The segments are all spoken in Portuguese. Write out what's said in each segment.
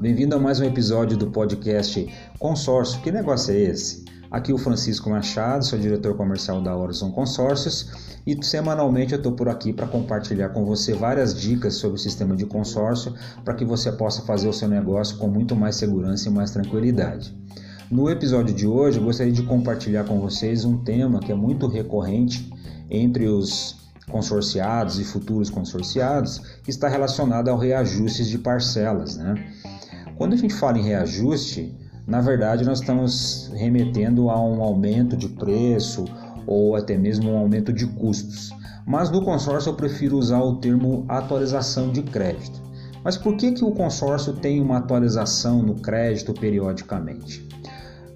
bem-vindo a mais um episódio do podcast Consórcio. Que negócio é esse? Aqui o Francisco Machado, sou diretor comercial da Horizon Consórcios e semanalmente eu estou por aqui para compartilhar com você várias dicas sobre o sistema de consórcio para que você possa fazer o seu negócio com muito mais segurança e mais tranquilidade. No episódio de hoje, eu gostaria de compartilhar com vocês um tema que é muito recorrente entre os consorciados e futuros consorciados, que está relacionado ao reajustes de parcelas. Né? Quando a gente fala em reajuste, na verdade nós estamos remetendo a um aumento de preço ou até mesmo um aumento de custos. Mas no consórcio eu prefiro usar o termo atualização de crédito. Mas por que, que o consórcio tem uma atualização no crédito periodicamente?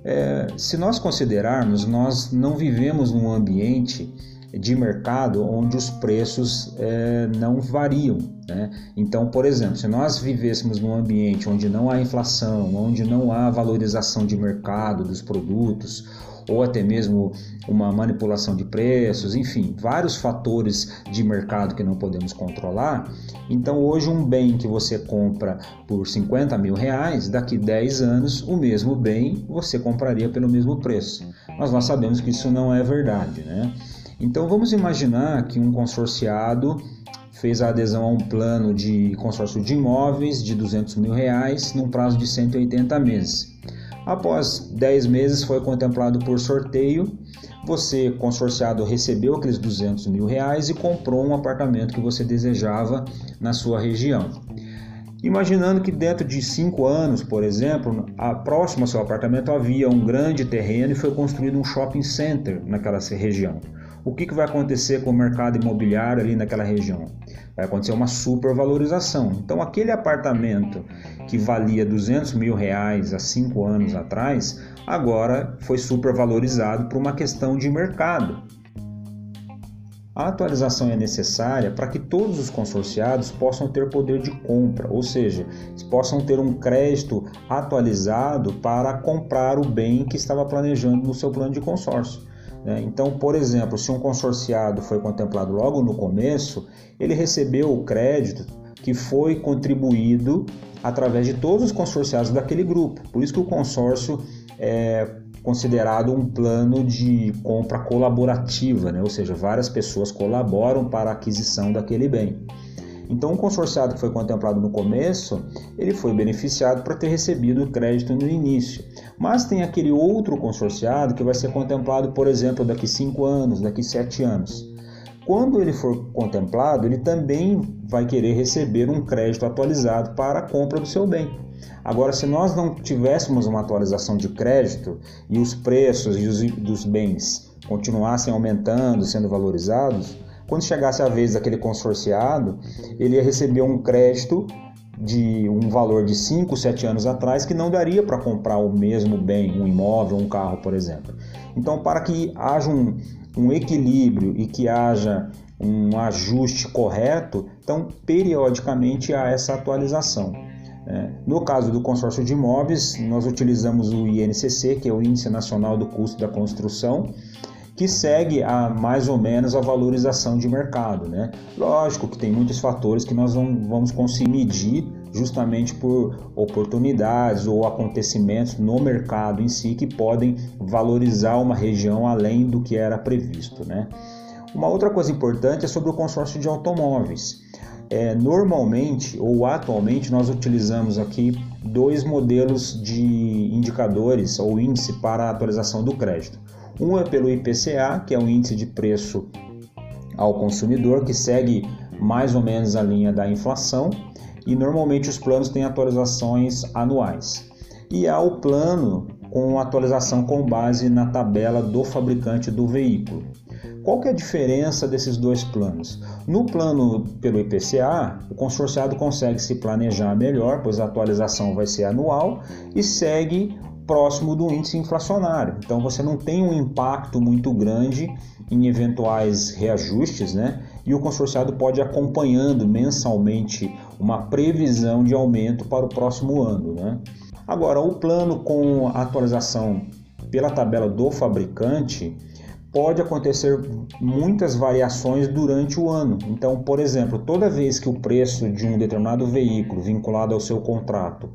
É, se nós considerarmos, nós não vivemos num ambiente de mercado onde os preços é, não variam. Né? Então, por exemplo, se nós vivêssemos num ambiente onde não há inflação, onde não há valorização de mercado dos produtos, ou até mesmo uma manipulação de preços, enfim, vários fatores de mercado que não podemos controlar. Então, hoje, um bem que você compra por 50 mil reais, daqui 10 anos, o mesmo bem você compraria pelo mesmo preço. Mas nós sabemos que isso não é verdade, né? Então vamos imaginar que um consorciado fez a adesão a um plano de consórcio de imóveis de 200 mil reais num prazo de 180 meses. Após 10 meses foi contemplado por sorteio, você consorciado recebeu aqueles 200 mil reais e comprou um apartamento que você desejava na sua região. Imaginando que dentro de cinco anos, por exemplo, a próximo ao seu apartamento havia um grande terreno e foi construído um shopping center naquela região o que, que vai acontecer com o mercado imobiliário ali naquela região? Vai acontecer uma supervalorização. Então, aquele apartamento que valia 200 mil reais há cinco anos atrás, agora foi supervalorizado por uma questão de mercado. A atualização é necessária para que todos os consorciados possam ter poder de compra, ou seja, possam ter um crédito atualizado para comprar o bem que estava planejando no seu plano de consórcio. Né? Então, por exemplo, se um consorciado foi contemplado logo no começo, ele recebeu o crédito que foi contribuído através de todos os consorciados daquele grupo. Por isso que o consórcio é considerado um plano de compra colaborativa, né? ou seja, várias pessoas colaboram para a aquisição daquele bem. Então, o consorciado que foi contemplado no começo, ele foi beneficiado para ter recebido o crédito no início. Mas tem aquele outro consorciado que vai ser contemplado, por exemplo, daqui 5 anos, daqui 7 anos. Quando ele for contemplado, ele também vai querer receber um crédito atualizado para a compra do seu bem. Agora, se nós não tivéssemos uma atualização de crédito e os preços dos bens continuassem aumentando, sendo valorizados, quando chegasse a vez daquele consorciado, ele ia receber um crédito de um valor de 5, 7 anos atrás que não daria para comprar o mesmo bem, um imóvel, um carro, por exemplo. Então, para que haja um, um equilíbrio e que haja um ajuste correto, então periodicamente há essa atualização. Né? No caso do consórcio de imóveis, nós utilizamos o INCC, que é o Índice Nacional do Custo da Construção, que segue a mais ou menos a valorização de mercado, né? Lógico que tem muitos fatores que nós não vamos conseguir medir justamente por oportunidades ou acontecimentos no mercado em si que podem valorizar uma região além do que era previsto, né? Uma outra coisa importante é sobre o consórcio de automóveis. É, normalmente ou atualmente nós utilizamos aqui dois modelos de indicadores ou índice para a atualização do crédito. Um é pelo IPCA, que é o índice de preço ao consumidor, que segue mais ou menos a linha da inflação, e normalmente os planos têm atualizações anuais. E há o plano com atualização com base na tabela do fabricante do veículo. Qual que é a diferença desses dois planos? No plano pelo IPCA, o consorciado consegue se planejar melhor, pois a atualização vai ser anual e segue próximo do índice inflacionário. Então você não tem um impacto muito grande em eventuais reajustes, né? E o consorciado pode ir acompanhando mensalmente uma previsão de aumento para o próximo ano, né? Agora, o plano com atualização pela tabela do fabricante pode acontecer muitas variações durante o ano. Então, por exemplo, toda vez que o preço de um determinado veículo vinculado ao seu contrato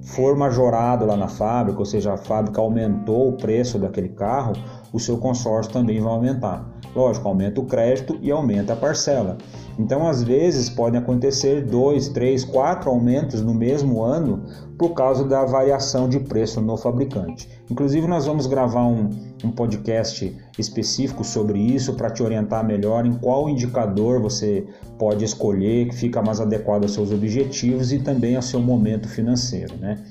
for majorado lá na fábrica, ou seja, a fábrica aumentou o preço daquele carro, o seu consórcio também vai aumentar. Lógico, aumenta o crédito e aumenta a parcela. Então, às vezes, podem acontecer dois, três, quatro aumentos no mesmo ano por causa da variação de preço no fabricante. Inclusive, nós vamos gravar um, um podcast específico sobre isso para te orientar melhor em qual indicador você pode escolher que fica mais adequado aos seus objetivos e também ao seu momento financeiro. Né?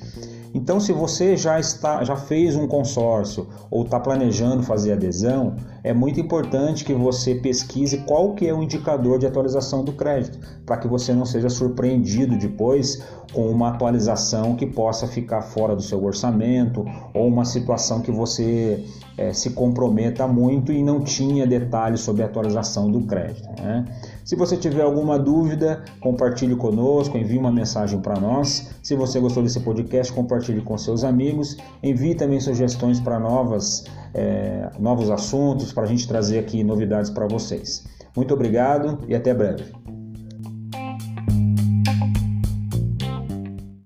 Então, se você já está, já fez um consórcio ou está planejando fazer adesão, é muito importante que você pesquise qual que é o indicador de atualização do crédito, para que você não seja surpreendido depois com uma atualização que possa ficar fora do seu orçamento ou uma situação que você é, se comprometa muito e não tinha detalhes sobre a atualização do crédito. Né? Se você tiver alguma dúvida, compartilhe conosco, envie uma mensagem para nós. Se você gostou desse podcast, compartilhe com seus amigos. Envie também sugestões para novas, é, novos assuntos, para a gente trazer aqui novidades para vocês. Muito obrigado e até breve.